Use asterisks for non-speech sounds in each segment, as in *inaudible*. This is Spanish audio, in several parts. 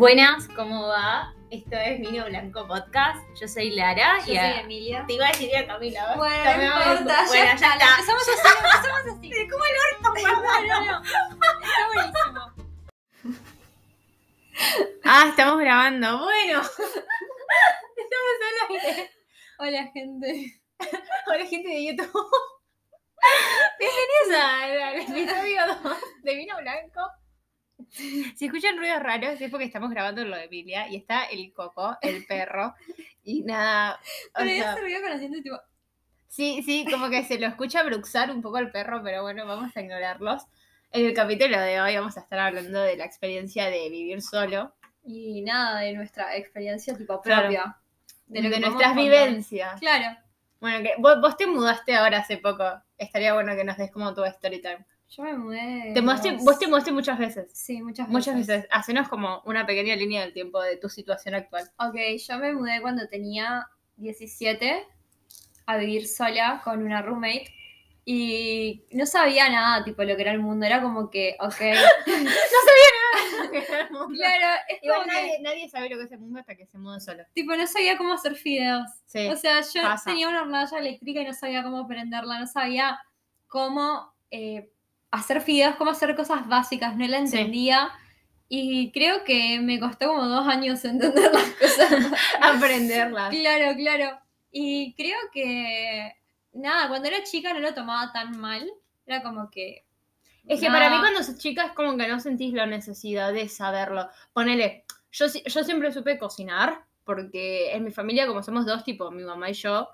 Buenas, ¿cómo va? Esto es Vino Blanco Podcast. Yo soy Lara Yo y soy a- Emilia. te iba a decir a Camila. Bueno, no importa, bueno, ya, está. Empezamos así, empezamos así. *laughs* ¿Cómo el orto, No, no, no. Está buenísimo. Ah, estamos grabando. Bueno. *laughs* Estamos al aire. Hola, gente. Hola, gente de YouTube. *laughs* Bienvenidos al, al episodio 2 de Vino Blanco. *laughs* Si escuchan ruidos raros es porque estamos grabando lo de Emilia y está el coco, el perro, *laughs* y nada. Pero sea, ella se rió con asiento tipo. Sí, sí, como que se lo escucha bruxar un poco el perro, pero bueno, vamos a ignorarlos. En el capítulo de hoy vamos a estar hablando de la experiencia de vivir solo, Y nada, de nuestra experiencia tipo Claro. propia. de, lo podemos nuestras vivencias. Claro. Bueno, que vos, vos te mudaste ahora hace poco. Estaría bueno que nos des como tu story time. Yo me mudé. Te mudaste, vos te mudaste muchas veces. Sí, muchas veces. Muchas veces. Hacenos como una pequeña línea del tiempo de tu situación actual. Ok, yo me mudé cuando tenía 17 a vivir sola con una roommate. Y no sabía nada, tipo, lo que era el mundo. Era como que, ok. claro, es Igual como que, nadie, nadie sabe lo que es el mundo hasta que se muda solo. tipo, no sabía cómo hacer fideos. Sí. O sea, yo pasa. tenía una hornalla eléctrica y no sabía cómo prenderla, no sabía cómo eh, hacer fideos, cómo hacer cosas básicas, no la Sí. entendía. Y creo que me costó como dos años entender las *laughs* cosas. Aprenderlas. claro, claro. Y creo que, nada, cuando era chica no lo tomaba tan mal. Era como que... Es que para mí cuando sos chica es como que no sentís la necesidad de saberlo. Ponele, yo, yo siempre supe cocinar, porque en mi familia como somos dos, tipo mi mamá y yo,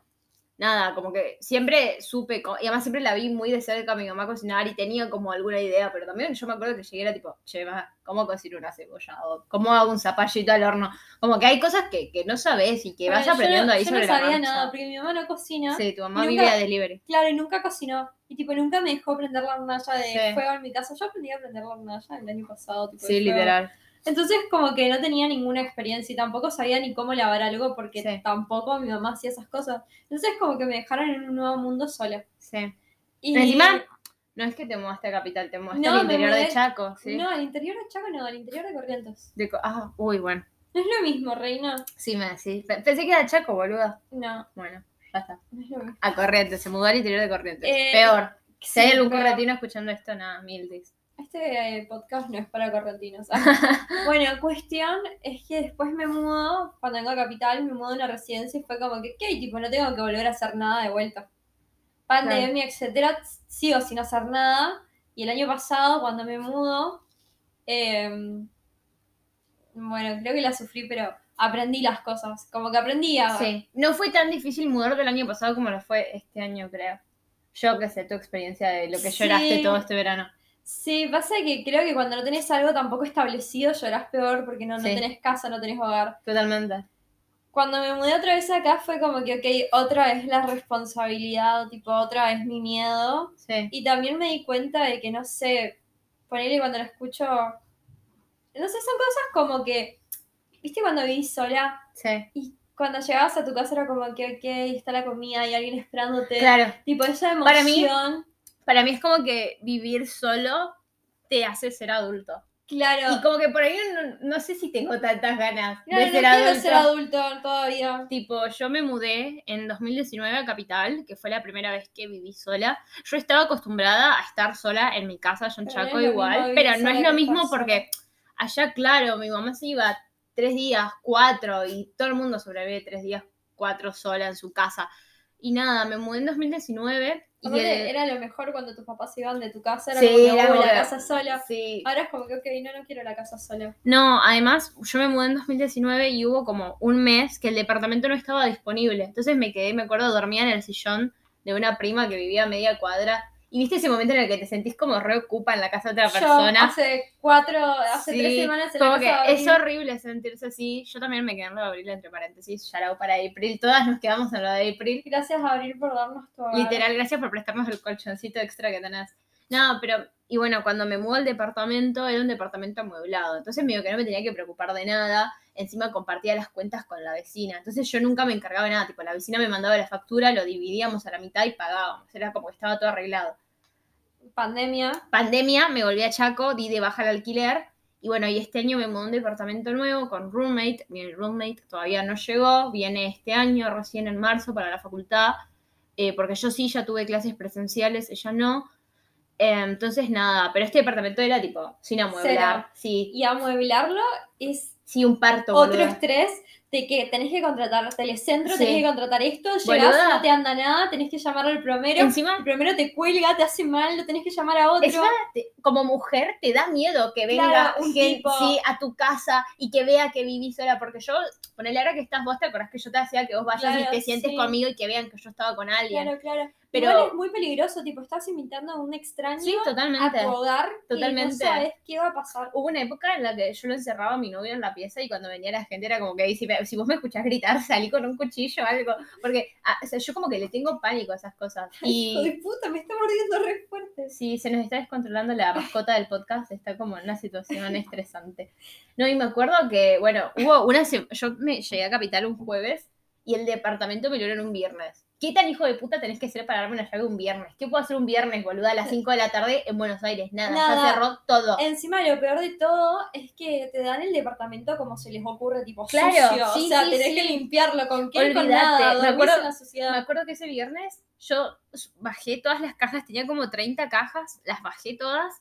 nada, como que siempre supe, y además siempre la vi muy de cerca a mi mamá cocinar y tenía como alguna idea, pero también yo me acuerdo que llegué era tipo, che, ma, ¿cómo cocino una cebolla? O ¿cómo hago un zapallito al horno? Como que hay cosas que, que no sabes y que bueno, vas yo aprendiendo no- ahí yo sobre no la sabía marcha. nada, porque mi mamá no cocina. Sí, tu mamá nunca- a delivery. Claro, y nunca cocinó. Y tipo, nunca me dejó prender la hornalla de Sí. fuego en mi casa. Yo aprendí a prender la hornalla el año pasado. Tipo, de Sí, fuego. Entonces, como que no tenía ninguna experiencia y tampoco sabía ni cómo lavar algo porque Sí. tampoco mi mamá hacía esas cosas. Entonces, como que me dejaron en un nuevo mundo sola. Sí. Y Encima, no es que te mudaste a Capital, te mudaste No, al interior de Chaco, ¿sí? No, al interior de Chaco no, al interior de Corrientes. De ah, uy, bueno. No es lo mismo, reina. Sí, me decís. Pe- Pensé que era Chaco, boluda. No, Bueno, ya está. no es lo mismo. A Corrientes, se mudó al interior de Corrientes. Eh, Peor. Si hay Sí, algún pero correntino escuchando esto, nada, mil dis. Este eh, podcast no es para correntinos. Ah. *laughs* bueno, cuestión es que después me mudo, cuando vengo a Capital, me mudo a una residencia y fue como que, ¿qué? Tipo, no tengo que volver a hacer nada de vuelta. Pandemia, etcétera, sigo sin hacer nada. Y el año pasado, cuando me mudo, eh, bueno, creo que la sufrí, pero aprendí las cosas. Como que aprendí a... Sí. No fue tan difícil mudarte el año pasado como lo fue este año, creo. Yo que sé, tu experiencia de lo que Sí. lloraste todo este verano. Sí, pasa que creo que cuando no tenés algo tampoco establecido, llorás peor porque no, no Sí. tenés casa, no tenés hogar. Totalmente. Cuando me mudé otra vez acá fue como que, ok, otra vez la responsabilidad, tipo, otra vez mi miedo. Sí. Y también me di cuenta de que, no sé, ponerle cuando lo escucho, no sé, son cosas como que, viste cuando vivís sola Sí. y cuando llegabas a tu casa era como que, ok, está la comida y alguien esperándote. Claro. Tipo, esa emoción. Para mí- Para mí es como que vivir solo te hace ser adulto. claro. Y como que por ahí no, no sé si tengo tantas ganas No, de no ser quiero adulto. ser adulto todavía. Tipo, yo me mudé en 2019 a Capital, que fue la primera vez que viví sola. Yo estaba acostumbrada a estar sola en mi casa, yo en Pero Chaco igual, pero no es lo mismo porque allá, claro, mi mamá se iba tres días, cuatro, y todo el mundo sobrevive tres días, cuatro sola en su casa. Y nada, me mudé en 2019 y Aparte, el- era lo mejor cuando tus papás se iban de tu casa, era Sí, como era "Uy, como la casa sola. Sí, Ahora es como que, ok, no, no quiero la casa sola. No, además, yo me mudé en 2019 y hubo como un mes que el departamento no estaba disponible. Entonces me quedé, me acuerdo, dormía en el sillón de una prima que vivía a media cuadra. Y viste ese momento en el que te sentís como reocupa en la casa de otra Yo persona. hace cuatro, hace Sí, tres semanas en como que es horrible sentirse así. Yo también me quedé en lo de abril, entre paréntesis, shout para April. Todas nos quedamos en lo de April. Gracias Abril por darnos hogar. Literal, gracias por prestarnos el colchoncito extra que tenés. No, pero, y bueno, cuando me mudé al departamento, era un departamento amueblado. Entonces, medio que no me tenía que preocupar de nada. Encima compartía las cuentas con la vecina. Entonces, yo nunca me encargaba de nada. Tipo, la vecina me mandaba la factura, lo dividíamos a la mitad y pagábamos. Era como que estaba todo arreglado. Pandemia. Pandemia, me volví a Chaco, di de baja el alquiler Y bueno, y este año me mudé a un departamento nuevo con roommate. Mi roommate todavía no llegó, viene este año, recién en marzo, para la facultad. eh, porque yo sí ya tuve clases presenciales, ella no. Eh, entonces, nada, pero este departamento era tipo sin amueblar. Sí, Y amueblarlo es sí, un parto. otro boluda. estrés de que tenés que contratar telecentro, Sí. tenés que contratar esto, llegás, Boluda. no te anda nada, tenés que llamar al plomero, Encima, el plomero te cuelga, te hace mal, lo tenés que llamar a otro. Encima, te- como mujer te da miedo que venga Claro, un tipo. sí, a tu casa y que vea que vivís sola, porque yo, ponele ahora que estás vos, te acordás que yo te hacía que vos vayas Claro, y te sientes sí. conmigo y que vean que yo estaba con alguien. Claro, claro. Pero- Igual es muy peligroso, tipo, estás invitando a un extraño Sí, a totalmente. hogar Totalmente. y no sabes qué va a pasar. Hubo una época en la que yo lo encerraba a mi novio en la pieza y cuando venía la gente era como que si, si vos me escuchás gritar, salí con un cuchillo o algo. Porque ah, o sea, yo como que le tengo pánico a esas cosas. Hijo de Y puta, me está mordiendo re fuerte. sí, se nos está descontrolando la mascota del podcast, está como en una situación *laughs* estresante. No, y me acuerdo que, bueno, hubo una. Yo me llegué a Capital un jueves y el departamento me lo dieron un viernes. ¿Qué tan hijo de puta tenés que ser para darme una llave un viernes? ¿Qué puedo hacer un viernes, boluda, a las 5 de la tarde en Buenos Aires? Nada, Nada. ya cerró todo. Encima, lo peor de todo es que te dan el departamento como se les ocurre, tipo Claro, sucio. sí, o sea, sí, tenés sí. que limpiarlo. ¿Con qué? Con nada. me acuerdo- en la Me acuerdo que ese viernes yo bajé todas las cajas, tenía como 30 cajas, las bajé todas.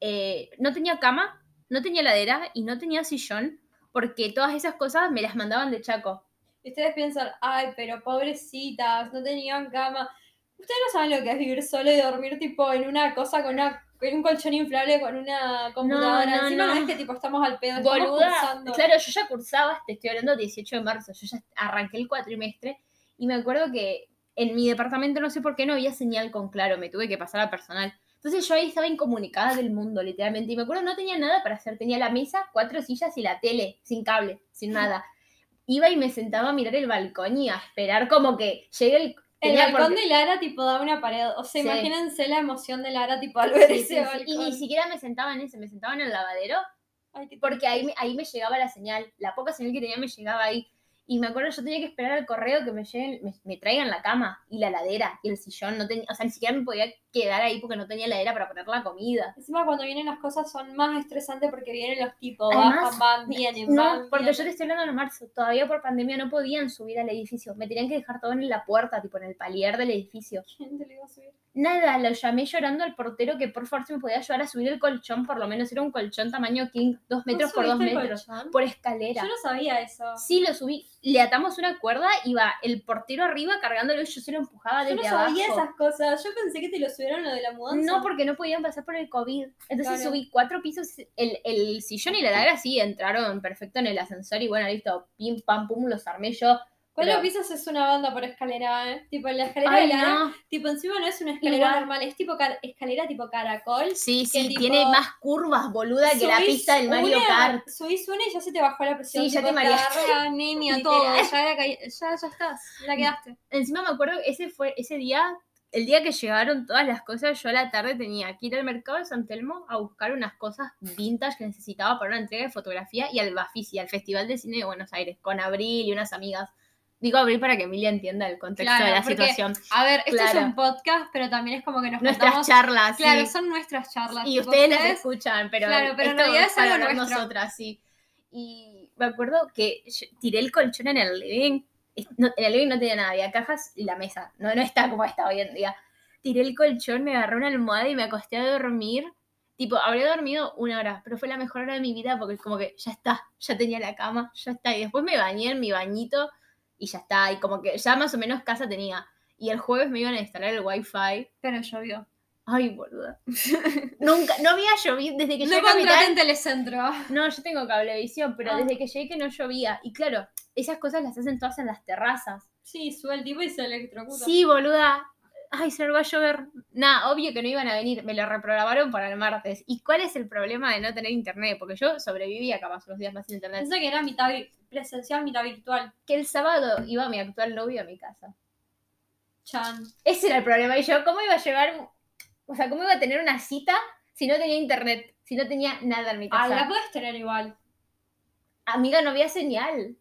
eh, no tenía cama, no tenía ladera y no tenía sillón, porque todas esas cosas me las mandaban de Chaco. Y ustedes piensan, ay, pero pobrecitas, no tenían cama. Ustedes no saben lo que es vivir solo y dormir tipo en una cosa con una con un colchón inflable con una computadora. no, Encima no. no. es que tipo estamos al pedo, Boluda, cursando. claro, yo ya cursaba, te estoy hablando 18 de marzo, yo ya arranqué el cuatrimestre y me acuerdo que en mi departamento no sé por qué no había señal con claro, me tuve que pasar al personal. Entonces yo ahí estaba incomunicada del mundo, literalmente. Y me acuerdo, no tenía nada para hacer. Tenía la mesa, cuatro sillas y la tele, sin cable, sin *laughs* nada. Iba y me sentaba a mirar el balcón y a esperar como que llegue el... El balcón porque- de Lara tipo da una pared. O sea, Sí. imagínense la emoción de Lara tipo al ver Sí, ese sí, balcón. Y ni siquiera me sentaba en ese, me sentaba en el lavadero Ay, porque ahí me, ahí me llegaba la señal. La poca señal que tenía me llegaba ahí. Y me acuerdo, yo tenía que esperar al correo que me lleguen, me, me traigan la cama y la ladera y el sillón. No tenía, o sea, ni siquiera me podía quedar ahí porque no tenía ladera para poner la comida. Encima cuando vienen las cosas son más estresantes porque vienen los tipos, Además, bajan, van, vienen, No, van, porque yo te estoy hablando en marzo. Todavía por pandemia no podían subir al edificio. Me tenían que dejar todo en la puerta, tipo en el palier del edificio. ¿Quién te lo iba a subir? Nada, lo llamé llorando al portero que por favor se me podía ayudar a subir el colchón, por lo menos era un colchón tamaño king, dos metros por dos metros, colchón? por escalera. Yo no sabía eso. Sí, lo subí. Le atamos una cuerda y va el portero arriba cargándolo y yo se lo empujaba Yo desde no sabía abajo. esas cosas. Yo pensé que te lo subieron lo de la mudanza. No, porque no podían pasar por el COVID. Entonces Claro. subí cuatro pisos, el, el sillón y la ladera sí entraron perfecto en el ascensor y bueno, listo, pim, pam, pum, los armé yo. Cuatro pero- pisos es una banda por escalera, ¿eh? Tipo, la escalera Ay, de Lara, no. tipo, encima no es una escalera Igual. normal, es tipo car- escalera tipo caracol. Sí, sí, tipo, tiene más curvas, boluda, que la pista del Mario una- Kart. Subís una y ya se te bajó la presión. Sí, ya te mareaste. agarra, *laughs* niña, todo. Ya, ya, ya estás, la quedaste. Encima me acuerdo, ese fue ese día, el día que llegaron todas las cosas, yo a la tarde tenía que ir al mercado de San Telmo a buscar unas cosas vintage que necesitaba para una entrega de fotografía y al Bafisi, al Festival de Cine de Buenos Aires, con Abril y unas amigas. Digo Abril para que Emilia entienda el contexto Claro, de la porque situación. A ver, esto es Claro. un podcast, pero también es como que nos Nuestras contamos- charlas, Claro, sí. son nuestras charlas. Y ustedes las escuchan, pero, Claro, pero en esto realidad es algo nosotras, sí. Y me acuerdo que tiré el colchón en el living. Es- no- en el living no tenía nada, había cajas y la mesa. No, no está como está hoy en día. Tiré el colchón, me agarré una almohada y me acosté a dormir. Tipo, habría dormido una hora, pero fue la mejor hora de mi vida porque como que ya está, ya tenía la cama, ya está. Y después me bañé en mi bañito y ya está. Y como que ya más o menos casa tenía. Y el jueves me iban a instalar el wifi. Pero llovió. Ay, boluda. Nunca, no había llovido desde que No llegué a Capital. contraten Telecentro. No, yo tengo cablevisión, pero Ah. desde que llegué que no llovía. Y claro, esas cosas las hacen todas en las terrazas. Sí, sube el tipo y se electrocuta. Sí, boluda. Ay, se me va a llover. Nada, obvio que no iban a venir. Me lo reprogramaron para el martes. ¿Y cuál es el problema de no tener internet? Porque yo sobrevivía capaz los días más sin internet. Pensé que era mitad presencial, mitad virtual. Que el sábado iba mi actual novio a mi casa. Chan. Ese era el problema. Y yo, ¿cómo iba a llevar, o sea, cómo iba a tener una cita si no tenía internet? Si no tenía nada en mi Ah, casa. la puedes tener igual. Amiga, no había señal.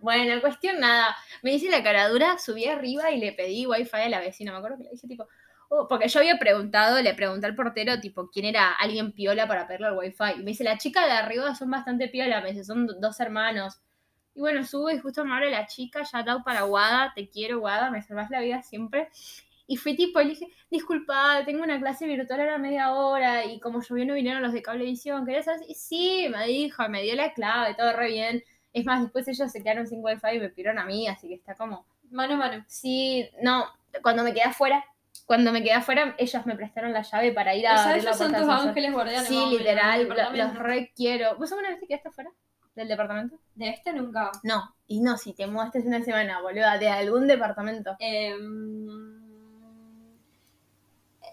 Bueno, cuestión nada. Me hice la cara dura, subí arriba y le pedí wifi a la vecina. Me acuerdo que le dije tipo, oh, porque yo había preguntado, le pregunté al portero, tipo, quién era alguien piola para pedirle el wifi. Y me dice, la chica de arriba son bastante piola, me dice, son do- dos hermanos. Y bueno, subo y justo me abre la chica, ya dado para Guada, te quiero Guada, me salvas la vida siempre. Y fui tipo, le dije, disculpa, tengo una clase virtual ahora media hora y como llovió no vinieron los de cablevisión, ¿querés saber? Y sí, me dijo, me dio la clave, todo re bien. Es más, después ellos se quedaron sin wifi y me pidieron a mí, así que está como... Mano a mano. Sí, no, cuando me quedé afuera, cuando me quedé afuera, ellos me prestaron la llave para ir a O sea, ellos son tus ángeles guardianes. Sí, literal, lo- los re quiero. ¿Vos alguna vez te quedaste afuera del departamento? De este nunca. No, y no, si te mudaste una semana, boluda, de algún departamento. Em,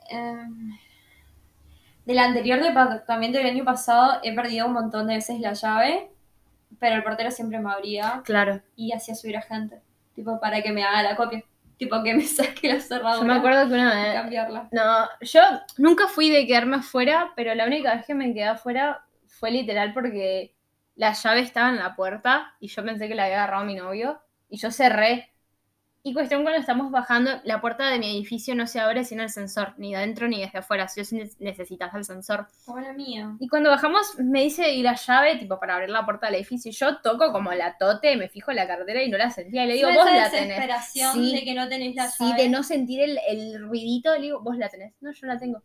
em, del anterior departamento del año pasado he perdido un montón de veces la llave, pero el portero siempre me abría Claro. y hacía subir a gente, tipo para que me haga la copia, tipo que me *laughs* saque la cerradura Yo me acuerdo que una vez. cambiarla. No, yo nunca fui de quedarme afuera, pero la única vez que me quedé afuera fue literal porque la llave estaba en la puerta y yo pensé que la había agarrado mi novio y yo cerré. Y cuestión cuando estamos bajando, la puerta de mi edificio no se abre sin el sensor, ni de adentro ni desde afuera, si ne- necesitas el sensor. Como la mía. Y cuando bajamos me dice, ¿y la llave? Tipo, para abrir la puerta del edificio. Y yo toco como la tote, me fijo en la cartera y no la sentía. Y le digo, vos la tenés. desesperación Sí. de que no tenés la Sí, llave. de no sentir el, el ruidito, le digo, vos la tenés. No, yo la tengo.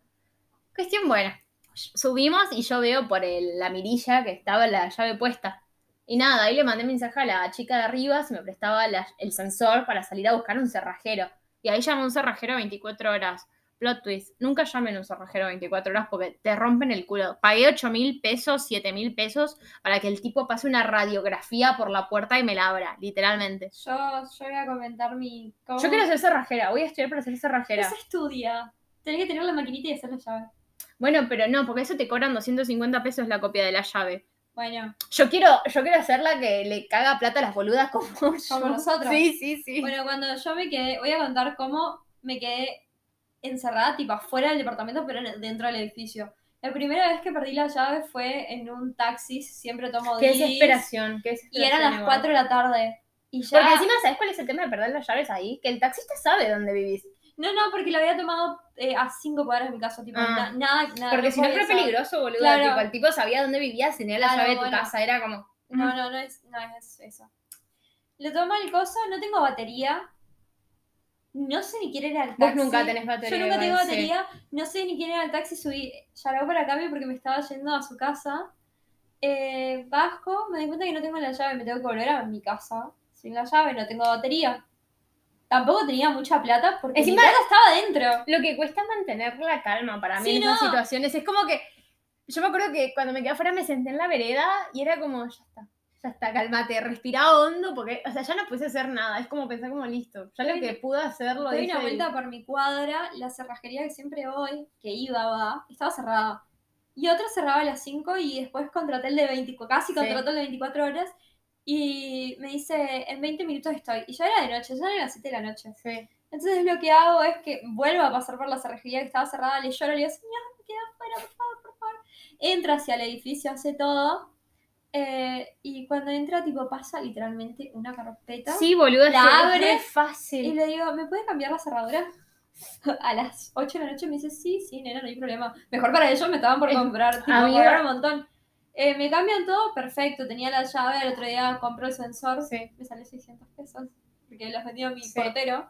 Cuestión buena. Subimos y yo veo por el- la mirilla que estaba la llave puesta. Y nada, ahí le mandé mensaje a la chica de arriba si me prestaba la- el sensor para salir a buscar un cerrajero. Y ahí llamó un cerrajero 24 horas. Plot twist. Nunca llamen a un cerrajero 24 horas porque te rompen el culo. Pagué 8 mil pesos, 7 mil pesos para que el tipo pase una radiografía por la puerta y me la abra, literalmente. Yo, yo voy a comentar mi... ¿cómo? Yo quiero ser cerrajera, voy a estudiar para ser cerrajera. Estudia. Tenés que tener la maquinita y hacer la llave. Bueno, pero no, porque eso te cobran 250 pesos la copia de la llave. Bueno, Yo quiero, yo quiero hacer la que le caga plata a las boludas como, yo. nosotros. Sí, sí, sí. bueno, cuando yo me quedé, voy a contar cómo me quedé encerrada, tipo afuera del departamento, pero en- dentro del edificio. La primera vez que perdí la llave fue en un taxi, siempre tomo qué desesperación, qué Y desesperación. eran las igual. 4 de la tarde. Y ya... Porque encima, ¿sabes cuál es el tema de perder las llaves ahí? Que el taxista sabe dónde vivís. No, no, porque lo había tomado eh, a 5 cuadras de mi casa, tipo, Ah. na- nada, nada. Porque si no saber. peligroso, boludo. Claro. Tipo, el tipo sabía dónde vivías, tenía la Claro, llave de tu bueno. casa, era como. No, no, no es, no es eso. Le toma el coso, no tengo batería. No sé ni quién era el taxi. Vos nunca tenés batería, Yo nunca tengo sí. batería. No sé ni quién era el taxi. Subí, llamé para cambio porque me estaba yendo a su casa. Eh, bajo, me di cuenta que no tengo la llave. Me tengo que volver a mi casa sin la llave. No tengo batería. Tampoco tenía mucha plata porque Encima- mi plata estaba dentro. Lo que cuesta mantener la calma para mí Sí, en esas no. situaciones es como que. Yo me acuerdo que cuando me quedé afuera me senté en la vereda y era como, ya está, ya está, cálmate, respira hondo, porque, o sea, ya no pude hacer nada, es como pensar como listo, ya lo que pude hacer lo hice una y- vuelta por mi cuadra, la cerrajería que siempre voy, que iba, va, estaba cerrada. Y otra cerraba a las 5 y después contraté el de 24, casi Sí. contraté el de 24 horas y me dice, en 20 minutos estoy. Y ya era de noche, ya eran las 7 de la noche. Sí. Entonces lo que hago es que vuelvo a pasar por la cerrajería que estaba cerrada, le lloro, le digo, señor, me queda afuera, por favor, por favor. Entra hacia el edificio, hace todo. eh, y cuando entra, tipo, pasa literalmente una carpeta. Sí, boludo, La es abre re Y fácil. le digo, ¿me puede cambiar la cerradura? *laughs* A las 8 de la noche me dice, sí, sí, nena, no hay problema. Mejor para ellos me estaban por comprar, tipo, amiga. un montón. Eh, me cambian todo, perfecto. Tenía la llave, al otro día compró el sensor, Sí. me salió 600 pesos, porque los vendió mi Sí. portero.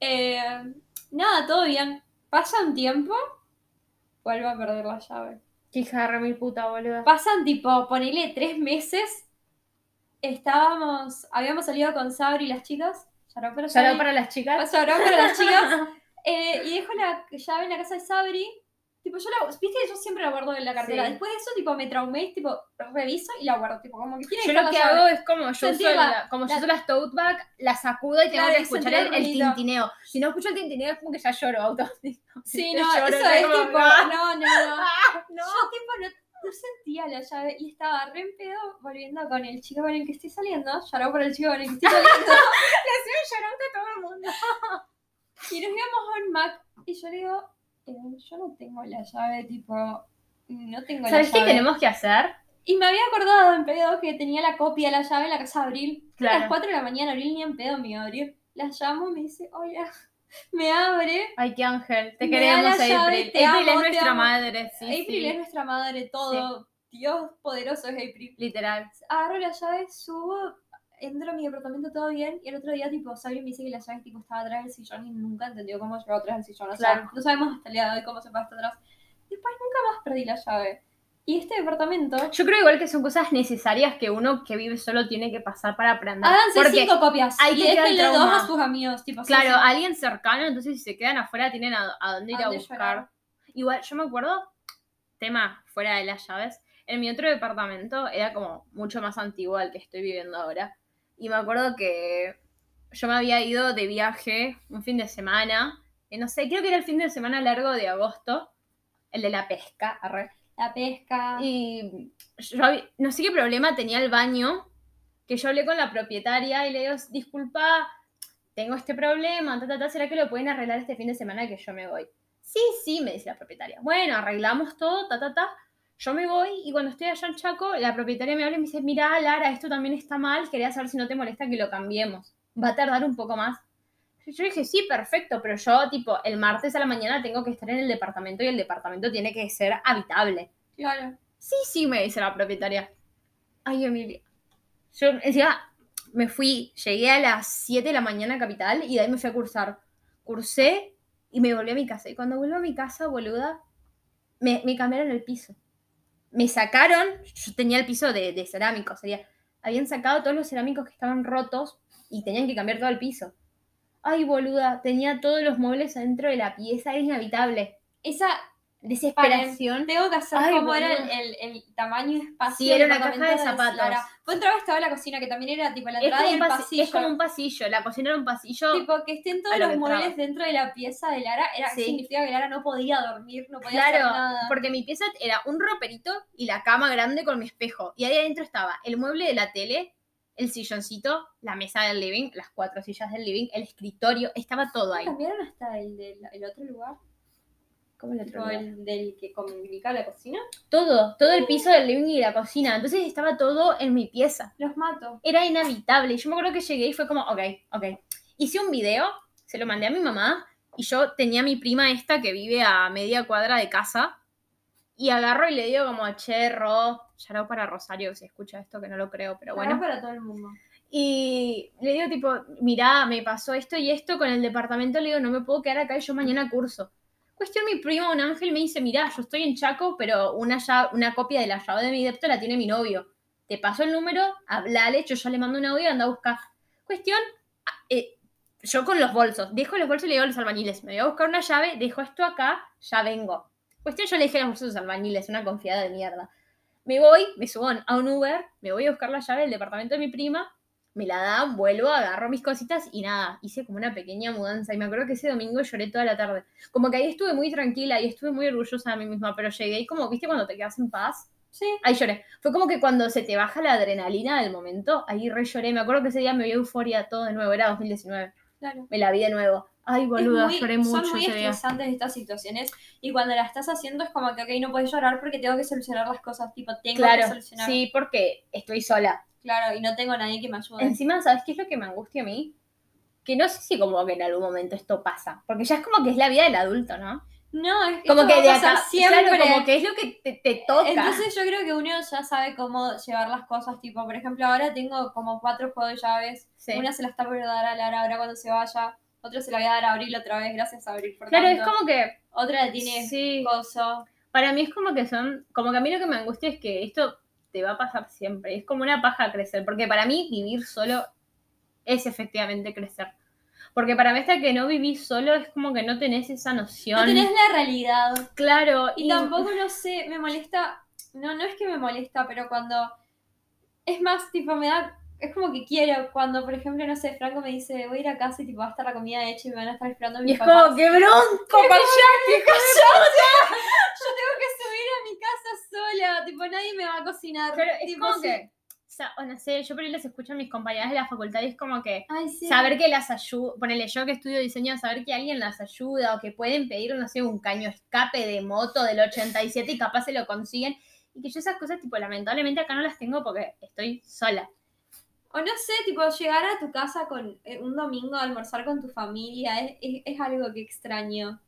Eh, nada, todo bien. Pasa un tiempo, vuelvo a perder la llave. Qué hija de mil puta, boludo. Pasan tipo, ponele tres meses. Estábamos, habíamos salido con Sabri y las chicas. Out para las chicas. Out para las chicas. *laughs* Eh, y dejo la llave en la casa de Sabri. Tipo, yo la, viste que yo siempre la guardo en la cartera. Sí. Después de eso, tipo, me traumé, tipo, reviso y la guardo. Tipo, como que tiene Yo lo la que hago es como yo uso, Sentirla, la- como yo la- uso las tote bag, la sacudo y tengo Claro, que escuchar sentir el, tintineo. Si no escucho el tintineo es como que ya lloro automáticamente. *laughs* Sí, no, lloro, eso yo es como, tipo, "Ah, no, no, no. *laughs* ah, no". Yo, tipo, no, no sentía la llave y estaba re en pedo volviendo con el chico con el que estoy saliendo. Out para el chico con el que estoy saliendo. Le hacía llorando a todo el mundo. Y nos íbamos a un Mac y yo le digo, yo no tengo la llave, tipo, no tengo ¿Sabes la qué llave. tenemos que hacer? Y me había acordado en pedo que tenía la copia de la llave en la casa de Abril. A Claro. las 4 de la mañana, Abril ni en pedo me iba a abrir. La llamo me dice, hola, *laughs* me abre. Ay, qué ángel. Te queremos, llave, April. te April amo, es nuestra madre, sí. April sí. es nuestra madre, todo. Dios poderoso es April. Literal. Agarro la llave, subo, entro a mi departamento todo bien. Y el otro día, tipo, Sabri me dice que la llave tipo, estaba atrás del sillón y nunca entendió cómo llegó atrás del sillón. O sea, Claro. no sabemos hasta el día de hoy cómo se fue hasta atrás. Después nunca más perdí la llave. Y este departamento. Yo creo igual que son cosas necesarias que uno que vive solo tiene que pasar para aprender. Háganse Porque, cinco copias. ahí y el déjenle dos a sus amigos. Tipo, claro, alguien cercano, entonces si se quedan afuera tienen a, a dónde ir ¿A a buscar. llorar? Igual, yo me acuerdo, tema fuera de las llaves, en mi otro departamento era como mucho más antiguo al que estoy viviendo ahora. Y me acuerdo que yo me había ido de viaje un fin de semana, que no sé, creo que era el fin de semana largo de agosto, el de la pesca, arre. La pesca. Y yo no sé qué problema tenía el baño, que yo hablé con la propietaria y le digo, disculpa, tengo este problema, ta, ta, ta, ¿será que lo pueden arreglar este fin de semana que yo me voy? Sí, sí, me dice la propietaria. Bueno, arreglamos todo, ta, ta, ta. Yo me voy y cuando estoy allá en Chaco, la propietaria me habla y me dice, mira, Lara, esto también está mal, quería saber si no te molesta que lo cambiemos. Va a tardar un poco más. Yo dije, sí, perfecto, pero yo, tipo, el martes a la mañana tengo que estar en el departamento y el departamento tiene que ser habitable. Claro. Sí, sí, me dice la propietaria. Ay, Emilia. Yo encima me fui, llegué a las 7 de la mañana a Capital y de ahí me fui a cursar. Cursé y me volví a mi casa. Y cuando vuelvo a mi casa, boluda, me, me cambiaron el piso. Me sacaron, yo tenía el piso de, de cerámico, sería, habían sacado todos los cerámicos que estaban rotos y tenían que cambiar todo el piso. Ay, boluda, tenía todos los muebles adentro de la pieza, era inhabitable. Esa. Desesperación. Tengo que hacer Ay, como era el, el, el tamaño y espacio. Sí, era una caja de zapatos. Lara. Vos entrabas, estaba la cocina, que también era tipo la entrada y el pasi- pasillo. es como un pasillo, la cocina era un pasillo. Tipo, que estén todos los muebles dentro de la pieza de Lara, era, Sí. significa que Lara no podía dormir, no podía hacer claro, nada. porque mi pieza era un roperito y la cama grande con mi espejo. Y ahí adentro estaba el mueble de la tele, el silloncito, la mesa del living, las cuatro sillas del living, el escritorio, estaba todo ahí. ¿Cambiaron hasta el del el otro lugar? ¿Cómo le Tipo, el del que comunica la cocina. Todo, todo el piso del living y la cocina. Entonces estaba todo en mi pieza. Los mato. Era inhabitable. Y yo me acuerdo que llegué y fue como, ok, ok. Hice un video, se lo mandé a mi mamá y yo tenía a mi prima esta que vive a media cuadra de casa y agarro y le digo como, che, Ro, yarao para Rosario, se escucha esto, que no lo creo, pero Bueno, bueno. para todo el mundo. Y le digo tipo, mirá, me pasó esto y esto con el departamento, le digo, no me puedo quedar acá y yo mañana curso. Cuestión, mi prima, un ángel, me dice, mirá, yo estoy en Chaco, pero una, una copia de la llave de mi depto la tiene mi novio. Te paso el número, hablale, yo ya le mando un audio anda a buscar. Cuestión, ah, eh, yo con los bolsos, dejo los bolsos y le digo a los albañiles, me voy a buscar una llave, dejo esto acá, ya vengo. Cuestión, yo le dije a los bolsos a los albañiles, una confiada de mierda. Me voy, me subo a un Uber, me voy a buscar la llave del departamento de mi prima, me la da, vuelvo, agarro mis cositas y nada, hice como una pequeña mudanza. Y me acuerdo que ese domingo lloré toda la tarde. Como que ahí estuve muy tranquila y estuve muy orgullosa de mí misma, pero llegué y como, viste, cuando te quedas en paz, Sí. ahí lloré. Fue como que cuando se te baja la adrenalina del momento, ahí re lloré. Me acuerdo que ese día me vi euforia todo de nuevo, era 2019. Claro. Me la vi de nuevo. Ay, boluda, Es muy- lloré mucho Son muy estresantes estas situaciones y cuando la estás haciendo es como que, ok, no puedes llorar porque tengo que solucionar las cosas, tipo, tengo que Claro, solucionar. sí, porque estoy sola. Claro, y no tengo a nadie que me ayude. Encima, ¿sabes qué es lo que me angustia a mí? Que no sé si como que en algún momento esto pasa. Porque ya es como que es la vida del adulto, ¿no? No, es Como esto que de acá, siempre. claro, como que es lo que te, te toca. Entonces yo creo que uno ya sabe cómo llevar las cosas, tipo, por ejemplo, ahora tengo como cuatro juegos de llaves, Sí. una se la está por dar a Lara ahora cuando se vaya, otra se la voy a dar a Abril otra vez, gracias a Abril por Claro, es tanto. como que, Otra tiene sí, coso. para mí es como que son, como que a mí lo que me angustia es que esto te va a pasar siempre, es como una paja crecer, porque para mí vivir solo es efectivamente crecer. Porque para mí hasta que no vivís solo es como que no tenés esa noción. No tenés la realidad. Claro, Y tampoco, no sé, me molesta, no, no es que me molesta, pero cuando, es más, tipo, me da, es como que quiero, cuando, por ejemplo, no sé, Franco me dice, voy a ir a casa y tipo, va a estar la comida hecha y me van a estar esperando Y mis es papás. como, ¡qué bronco, *laughs* callate, callate! *laughs* Yo tengo que subir mi casa sola, tipo, nadie me va a cocinar. Pero es tipo, como que, o sea, o no sé, yo por ahí les escucho a mis compañeras de la facultad y es como que Ay, sí. saber que las ayuda, ponele yo que estudio diseño, saber que alguien las ayuda o que pueden pedir, no sé, un caño escape de moto del 87 y capaz se lo consiguen. Y que yo esas cosas, tipo, lamentablemente acá no las tengo porque estoy sola. O no sé, tipo, llegar a tu casa con eh, un domingo a almorzar con tu familia es, es- es algo que extraño.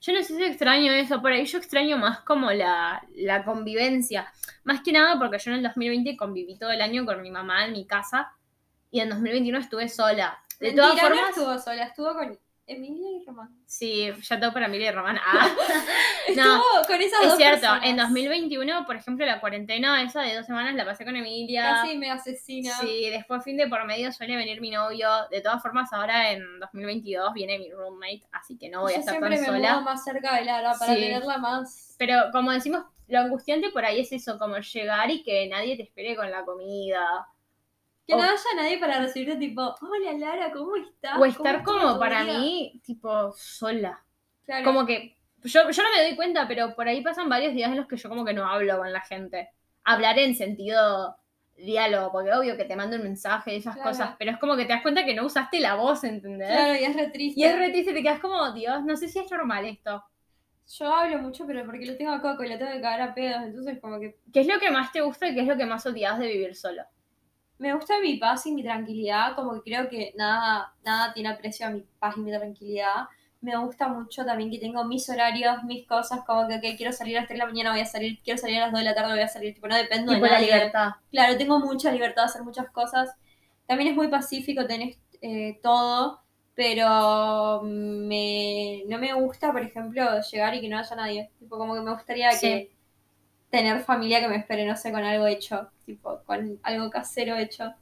Yo no sé si extraño eso, por ahí yo extraño más como la, la convivencia. Más que nada porque yo en el 2020 conviví todo el año con mi mamá en mi casa y en 2021 estuve sola. De Mentira, todas no formas, estuvo sola, estuvo con Emilia y Román. sí, ya todo para Emilia y Román. Ah. *laughs* No, con esas es dos cierto, personas. en 2021, por ejemplo, la cuarentena esa de dos semanas la pasé con Emilia. Casi me asesina. Sí, después fin de por medio suele venir mi novio. De todas formas, ahora en 2022 viene mi roommate, así que no voy a Yo estar siempre tan me sola. más cerca de Lara para Sí. tenerla más. Pero como decimos, lo angustiante por ahí es eso, como llegar y que nadie te espere con la comida. Que no haya nadie para recibirte tipo, hola Lara, ¿cómo estás? O estar ¿Cómo estuvo como para día?" mí, tipo, sola. Claro. Como que yo, yo no me doy cuenta, pero por ahí pasan varios días en los que yo como que no hablo con la gente. Hablar en sentido diálogo, porque obvio que te mando un mensaje y esas Claro. cosas, pero es como que te das cuenta que no usaste la voz, ¿entendés? Claro, y es re triste. Y es re triste, te quedas como, Dios, no sé si es normal esto. Yo hablo mucho, pero porque lo tengo a Coco y lo tengo que cagar a pedos, entonces como que ¿Qué es lo que más te gusta y qué es lo que más odias de vivir solo? Me gusta mi paz y mi tranquilidad, como que creo que nada, nada tiene aprecio a mi paz y mi tranquilidad. Me gusta mucho también que tengo mis horarios, mis cosas, como que quiero salir a las 3 de la mañana, voy a salir, quiero salir a las 2 de la tarde, voy a salir, tipo, no dependo Tipo de la libertad. Claro, tengo mucha libertad de hacer muchas cosas. También es muy pacífico, tenés eh, todo, pero me, no me gusta, por ejemplo, llegar y que no haya nadie. Tipo, como que me gustaría Sí. que tener familia que me espere, no sé, con algo hecho, tipo, con algo casero hecho.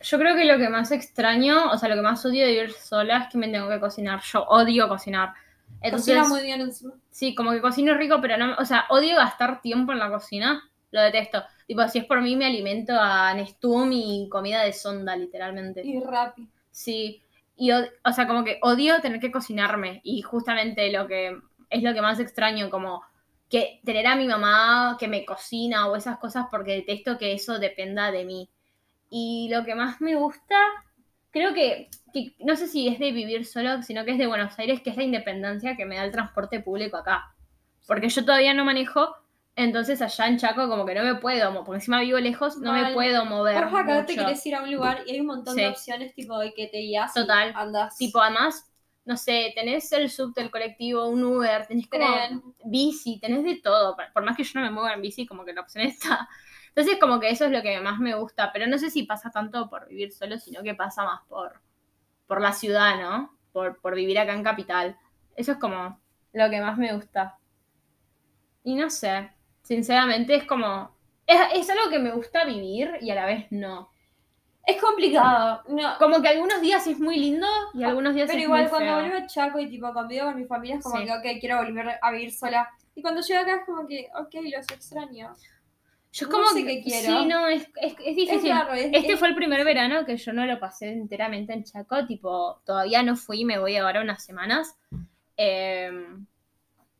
Yo creo que lo que más extraño, o sea, lo que más odio de vivir sola es que me tengo que cocinar. Yo odio cocinar. Entonces, Cocina muy bien encima. sí, como que cocino rico, pero no, o sea, odio gastar tiempo en la cocina. Lo detesto. Tipo, si es por mí, me alimento a Nestum y comida de sonda, literalmente. Y rápido. Sí, y o sea, como que odio tener que cocinarme y justamente lo que es lo que más extraño, como que tener a mi mamá que me cocina o esas cosas porque detesto que eso dependa de mí. Y lo que más me gusta, creo que, que no sé si es de vivir solo, sino que es de Buenos Aires, que es la independencia que me da el transporte público acá. Porque yo todavía no manejo, entonces allá en Chaco como que no me puedo, porque encima vivo lejos, no me puedo mover. Porfa, acá te mucho. querés ir a un lugar y hay un montón Sí. de opciones, tipo, de que te guías y Total. andas. Tipo, además, no sé, tenés el subte, el colectivo, un Uber, tenés como Tren. bici, tenés de todo. Por- Por más que yo no me mueva en bici, como que la opción está. Entonces, como que eso es lo que más me gusta. Pero no sé si pasa tanto por vivir solo, sino que pasa más por, por la ciudad, ¿no? Por, por vivir acá en Capital. Eso es como lo que más me gusta. Y no sé, sinceramente es como... Es, es algo que me gusta vivir y a la vez no. Es complicado. No, Como que algunos días es muy lindo y algunos días Pero es igual muy cuando feo. vuelvo a Chaco y tipo convivo con mi familia es como Sí. que, ok, quiero volver a vivir sola. Y cuando llego acá es como que, ok, los extraño. Yo es No como sé que qué quiero. Sí, no, es, es, es difícil. Es raro, es- este es- fue el primer verano que yo no lo pasé enteramente en Chaco, tipo, todavía no fui, me voy ahora unas semanas. Eh,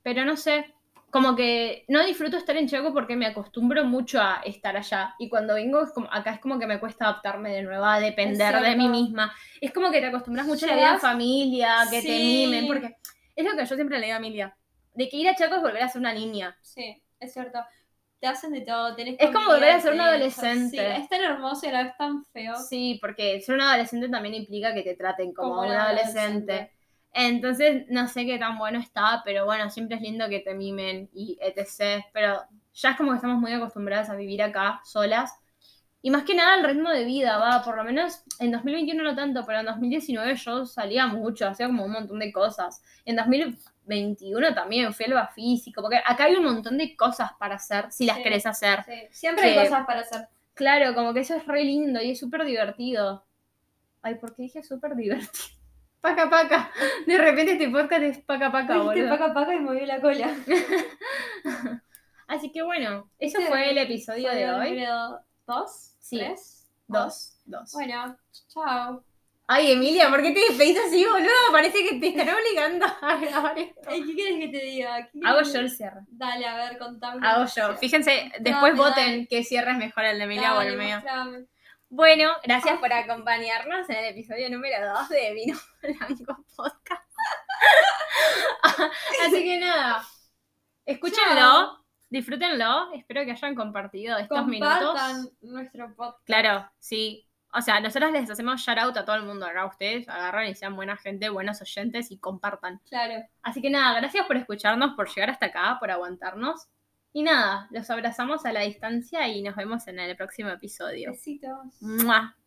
pero no sé, como que no disfruto estar en Chaco porque me acostumbro mucho a estar allá. Y cuando vengo, es como, acá es como que me cuesta adaptarme de nuevo, a depender de mí misma. Es como que te acostumbras mucho a la vida familia, que te mimen, porque es lo que yo siempre le digo a Emilia, de que ir a Chaco es volver a ser una niña. Sí, es cierto. Te hacen de todo. Tenés Es como volver a ser un adolescente. Sí, es tan hermoso y a la vez tan feo. Sí, porque ser un adolescente también implica que te traten como, un adolescente. adolescente. Entonces, no sé qué tan bueno está, pero bueno, siempre es lindo que te mimen y etc. Pero ya es como que estamos muy acostumbradas a vivir acá solas. Y más que nada el ritmo de vida, va, por lo menos en 2021 no tanto, pero en 2019 yo salía mucho, hacía como un montón de cosas. En 2021 también fui al Bafisi, como que acá hay un montón de cosas para hacer si las Sí. querés hacer. Sí, Siempre Que- hay cosas para hacer. Claro, como que eso es re lindo y es súper divertido. Ay, ¿por qué dije súper divertido? Paca paca. De repente este podcast es paca paca, boludo. paca paca y movió la cola. *laughs* Así que bueno, eso Este fue el episodio de hoy. ¿Dos? Sí. ¿Tres? Dos, dos. Bueno, chao. Ay, Emilia, ¿por qué te despedís así, boludo? Parece que te están obligando a *laughs* grabar esto. ¿Qué quieres que te diga? ¿Qué Hago yo el cierre. Dale, a ver, contame. Hago yo. Fíjense, después Dale, voten dale. qué cierre es mejor, el de Emilia o el Dale, mío. Bueno, gracias por acompañarnos en el episodio número 2 de Vino *laughs* Blanco Podcast. *laughs* Así que nada, escúchenlo, Chao. disfrútenlo, espero que hayan compartido estos Compartan minutos. nuestro podcast. Claro, sí. O sea, nosotros les hacemos shout out a todo el mundo acá, ustedes agarran y sean buena gente, buenos oyentes y compartan. Claro. Así que nada, gracias por escucharnos, por llegar hasta acá, por aguantarnos. Y nada, los abrazamos a la distancia y nos vemos en el próximo episodio. Besitos. ¡Mua!